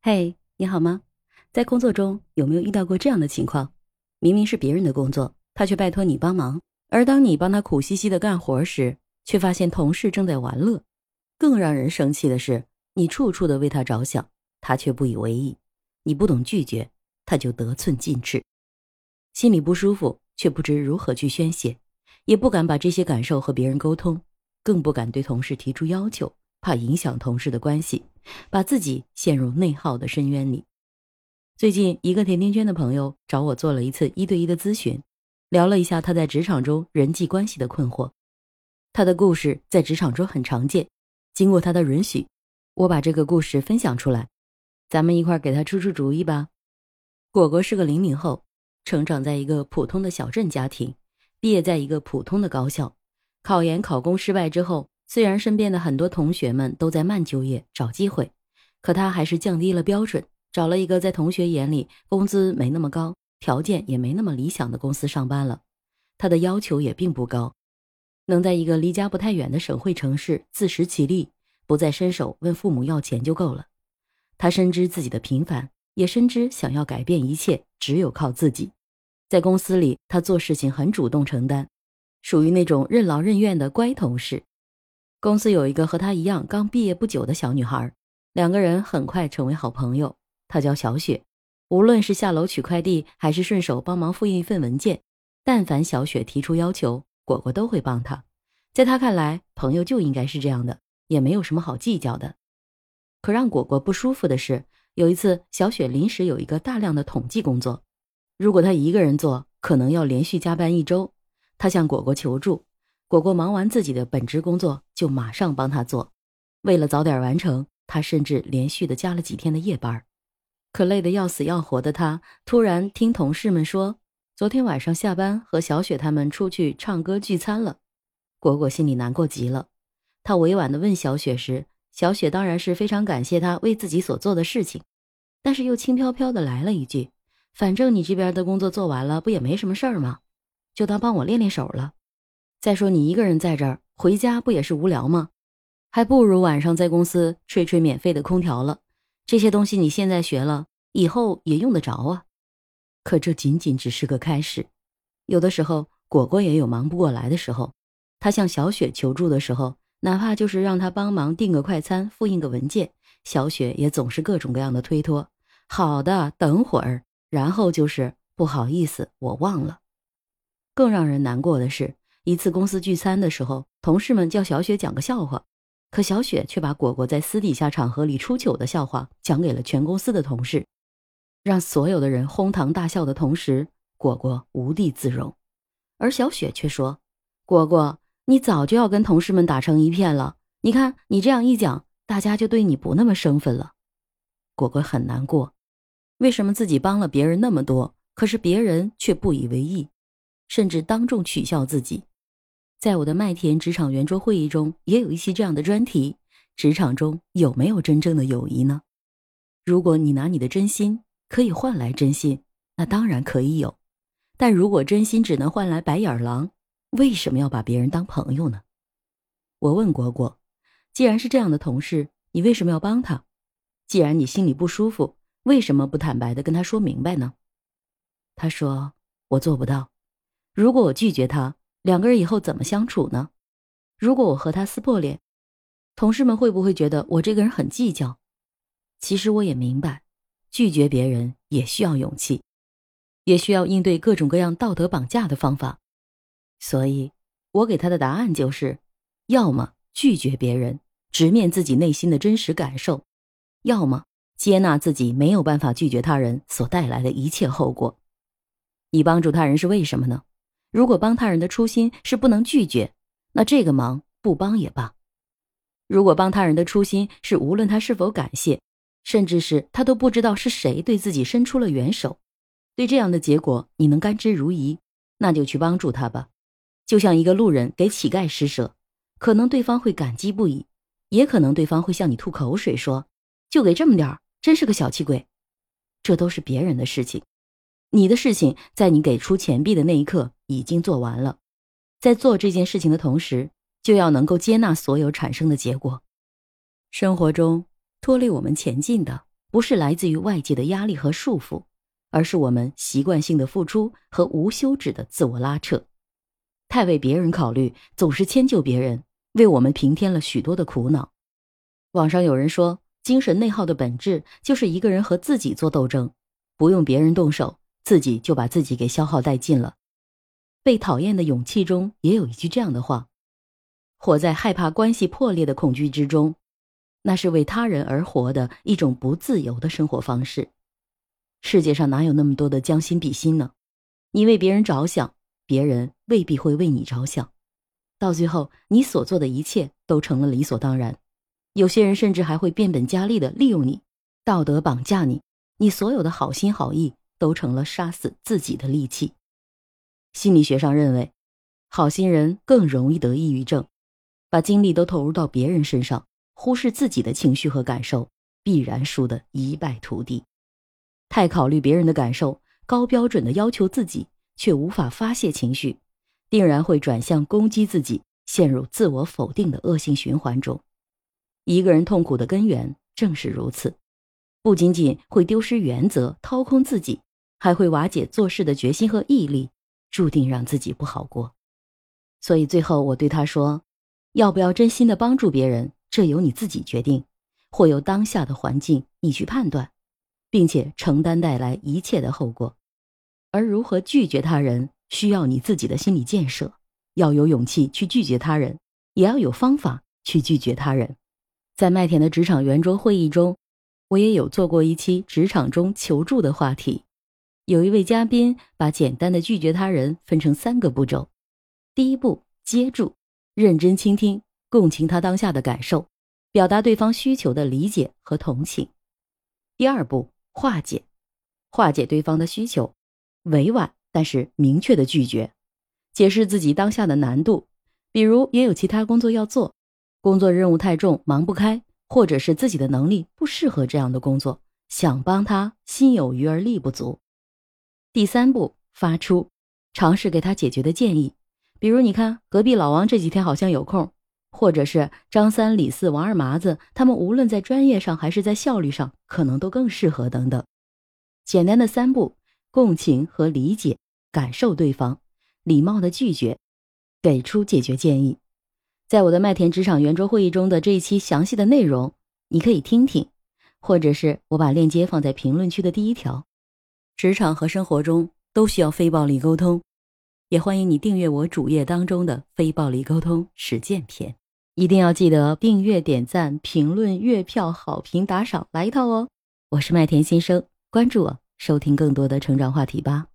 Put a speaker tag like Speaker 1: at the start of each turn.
Speaker 1: 嘿，你好吗？在工作中有没有遇到过这样的情况？明明是别人的工作，他却拜托你帮忙，而当你帮他苦兮兮的干活时，却发现同事正在玩乐。更让人生气的是，你处处的为他着想，他却不以为意。你不懂拒绝，他就得寸进尺，心里不舒服，却不知如何去宣泄，也不敢把这些感受和别人沟通，更不敢对同事提出要求。怕影响同事的关系，把自己陷入内耗的深渊里。最近，一个甜甜圈的朋友找我做了一次一对一的咨询，聊了一下他在职场中人际关系的困惑。他的故事在职场中很常见。经过他的允许，我把这个故事分享出来，咱们一块儿给他出出主意吧。果果是个零零后，成长在一个普通的小镇家庭，毕业在一个普通的高校，考研考公失败之后。虽然身边的很多同学们都在慢就业找机会，可他还是降低了标准，找了一个在同学眼里工资没那么高、条件也没那么理想的公司上班了。他的要求也并不高，能在一个离家不太远的省会城市自食其力，不再伸手问父母要钱就够了。他深知自己的平凡，也深知想要改变一切只有靠自己。在公司里，他做事情很主动承担，属于那种任劳任怨的乖同事。公司有一个和她一样刚毕业不久的小女孩，两个人很快成为好朋友。她叫小雪，无论是下楼取快递，还是顺手帮忙复印一份文件，但凡小雪提出要求，果果都会帮她。在他看来，朋友就应该是这样的，也没有什么好计较的。可让果果不舒服的是，有一次小雪临时有一个大量的统计工作，如果她一个人做，可能要连续加班一周。她向果果求助。果果忙完自己的本职工作，就马上帮他做。为了早点完成，他甚至连续的加了几天的夜班。可累得要死要活的他，突然听同事们说，昨天晚上下班和小雪他们出去唱歌聚餐了。果果心里难过极了。他委婉的问小雪时，小雪当然是非常感谢他为自己所做的事情，但是又轻飘飘的来了一句：“反正你这边的工作做完了，不也没什么事儿吗？就当帮我练练手了。”再说你一个人在这儿，回家不也是无聊吗？还不如晚上在公司吹吹免费的空调了。这些东西你现在学了，以后也用得着啊。可这仅仅只是个开始。有的时候，果果也有忙不过来的时候。他向小雪求助的时候，哪怕就是让他帮忙订个快餐、复印个文件，小雪也总是各种各样的推脱。好的，等会儿。然后就是不好意思，我忘了。更让人难过的是。一次公司聚餐的时候，同事们叫小雪讲个笑话，可小雪却把果果在私底下场合里出糗的笑话讲给了全公司的同事，让所有的人哄堂大笑的同时，果果无地自容。而小雪却说：“果果，你早就要跟同事们打成一片了，你看你这样一讲，大家就对你不那么生分了。”果果很难过，为什么自己帮了别人那么多，可是别人却不以为意，甚至当众取笑自己？在我的麦田职场圆桌会议中，也有一期这样的专题：职场中有没有真正的友谊呢？如果你拿你的真心可以换来真心，那当然可以有；但如果真心只能换来白眼狼，为什么要把别人当朋友呢？我问果果：“既然是这样的同事，你为什么要帮他？既然你心里不舒服，为什么不坦白的跟他说明白呢？”他说：“我做不到。如果我拒绝他。”两个人以后怎么相处呢？如果我和他撕破脸，同事们会不会觉得我这个人很计较？其实我也明白，拒绝别人也需要勇气，也需要应对各种各样道德绑架的方法。所以，我给他的答案就是：要么拒绝别人，直面自己内心的真实感受；要么接纳自己没有办法拒绝他人所带来的一切后果。你帮助他人是为什么呢？如果帮他人的初心是不能拒绝，那这个忙不帮也罢；如果帮他人的初心是无论他是否感谢，甚至是他都不知道是谁对自己伸出了援手，对这样的结果你能甘之如饴，那就去帮助他吧。就像一个路人给乞丐施舍，可能对方会感激不已，也可能对方会向你吐口水说：“就给这么点儿，真是个小气鬼。”这都是别人的事情。你的事情在你给出钱币的那一刻已经做完了，在做这件事情的同时，就要能够接纳所有产生的结果。生活中拖累我们前进的不是来自于外界的压力和束缚，而是我们习惯性的付出和无休止的自我拉扯。太为别人考虑，总是迁就别人，为我们平添了许多的苦恼。网上有人说，精神内耗的本质就是一个人和自己做斗争，不用别人动手，自己就把自己给消耗殆尽了。被讨厌的勇气中也有一句这样的话：活在害怕关系破裂的恐惧之中，那是为他人而活的一种不自由的生活方式。世界上哪有那么多的将心比心呢？你为别人着想。别人未必会为你着想，到最后，你所做的一切都成了理所当然。有些人甚至还会变本加厉的利用你，道德绑架你，你所有的好心好意都成了杀死自己的利器。心理学上认为，好心人更容易得抑郁症，把精力都投入到别人身上，忽视自己的情绪和感受，必然输得一败涂地。太考虑别人的感受，高标准的要求自己。却无法发泄情绪，定然会转向攻击自己，陷入自我否定的恶性循环中。一个人痛苦的根源正是如此，不仅仅会丢失原则、掏空自己，还会瓦解做事的决心和毅力，注定让自己不好过。所以最后我对他说：“要不要真心的帮助别人，这由你自己决定，或由当下的环境你去判断，并且承担带来一切的后果。”而如何拒绝他人，需要你自己的心理建设，要有勇气去拒绝他人，也要有方法去拒绝他人。在麦田的职场圆桌会议中，我也有做过一期职场中求助的话题。有一位嘉宾把简单的拒绝他人分成三个步骤：第一步，接住，认真倾听，共情他当下的感受，表达对方需求的理解和同情；第二步，化解，化解对方的需求。委婉但是明确的拒绝，解释自己当下的难度，比如也有其他工作要做，工作任务太重忙不开，或者是自己的能力不适合这样的工作，想帮他心有余而力不足。第三步发出，尝试给他解决的建议，比如你看隔壁老王这几天好像有空，或者是张三李四王二麻子，他们无论在专业上还是在效率上，可能都更适合等等。简单的三步。共情和理解，感受对方，礼貌的拒绝，给出解决建议。在我的麦田职场圆桌会议中的这一期详细的内容，你可以听听，或者是我把链接放在评论区的第一条。职场和生活中都需要非暴力沟通，也欢迎你订阅我主页当中的非暴力沟通实践篇。一定要记得订阅、点赞、评论、月票、好评、打赏，来一套哦！我是麦田先生，关注我。收听更多的成长话题吧。